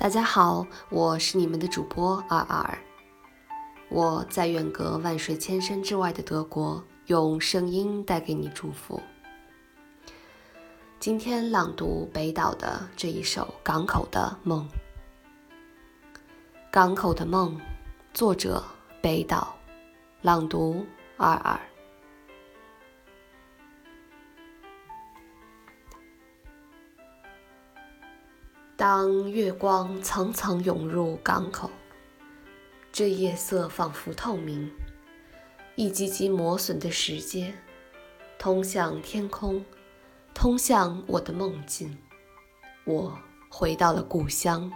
大家好，我是你们的主播二二。我在远隔万水千山之外的德国，用声音带给你祝福。今天朗读北岛的这一首《港口的梦》。《港口的梦》，作者北岛，朗读二二。当月光层层涌入港口，这夜色仿佛透明，一级级磨损的石阶，通向天空，通向我的梦境。我回到了故乡，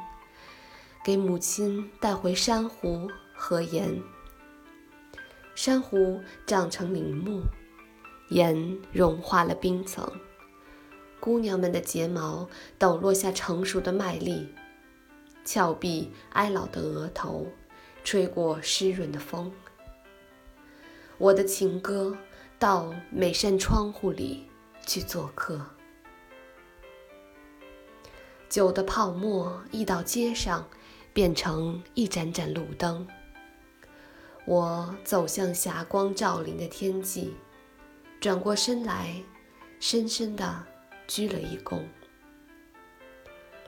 给母亲带回珊瑚和盐。珊瑚长成林木，盐融化了冰层。姑娘们的睫毛抖落下成熟的麦粒，峭壁哀老的额头，吹过湿润的风。我的情歌到每扇窗户里去做客。酒的泡沫溢到街上，变成一盏盏路灯。我走向霞光照临的天际，转过身来，深深的。鞠了一躬。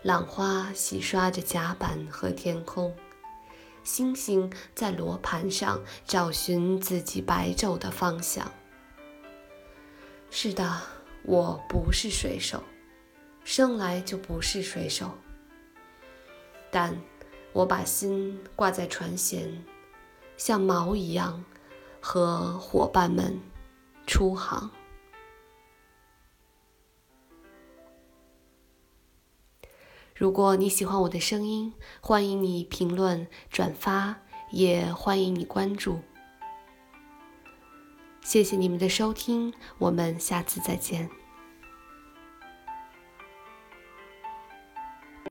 浪花洗刷着甲板和天空，星星在罗盘上找寻自己白昼的方向。是的，我不是水手，生来就不是水手。但我把心挂在船舷，像锚一样，和伙伴们出航。如果你喜欢我的声音，欢迎你评论、转发，也欢迎你关注。谢谢你们的收听，我们下次再见。